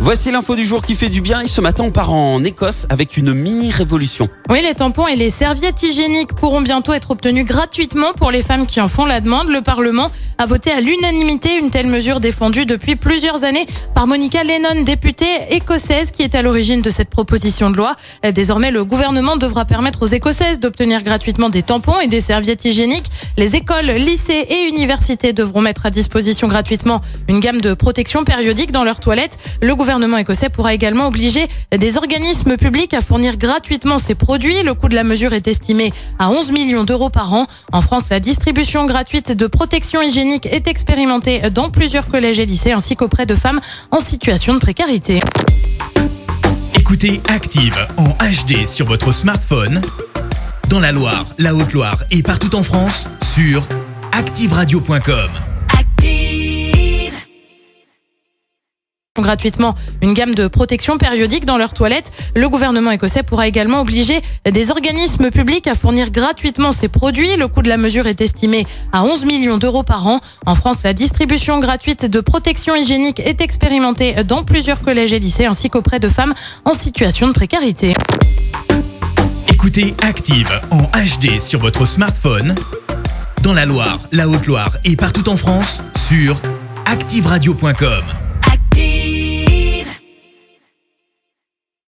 Voici l'info du jour qui fait du bien et ce matin on part en Écosse avec une mini révolution. Oui, les tampons et les serviettes hygiéniques pourront bientôt être obtenus gratuitement pour les femmes qui en font la demande. Le Parlement a voté à l'unanimité une telle mesure défendue depuis plusieurs années par Monica Lennon, députée écossaise qui est à l'origine de cette proposition de loi. Désormais, le gouvernement devra permettre aux écossaises d'obtenir gratuitement des tampons et des serviettes hygiéniques. Les écoles, lycées et universités devront mettre à disposition gratuitement une gamme de protection périodique dans leurs toilettes. Le gouvernement écossais pourra également obliger des organismes publics à fournir gratuitement ces produits. Le coût de la mesure est estimé à 11 millions d'euros par an. En France, la distribution gratuite de protection hygiénique est expérimentée dans plusieurs collèges et lycées ainsi qu'auprès de femmes en situation de précarité. Écoutez Active en HD sur votre smartphone, dans la Loire, la Haute-Loire et partout en France, sur activeradio.com. gratuitement une gamme de protection périodique dans leurs toilettes. Le gouvernement écossais pourra également obliger des organismes publics à fournir gratuitement ces produits. Le coût de la mesure est estimé à 11 millions d'euros par an. En France, la distribution gratuite de protection hygiénique est expérimentée dans plusieurs collèges et lycées ainsi qu'auprès de femmes en situation de précarité. Écoutez Active en HD sur votre smartphone, dans la Loire, la Haute-Loire et partout en France, sur activeradio.com.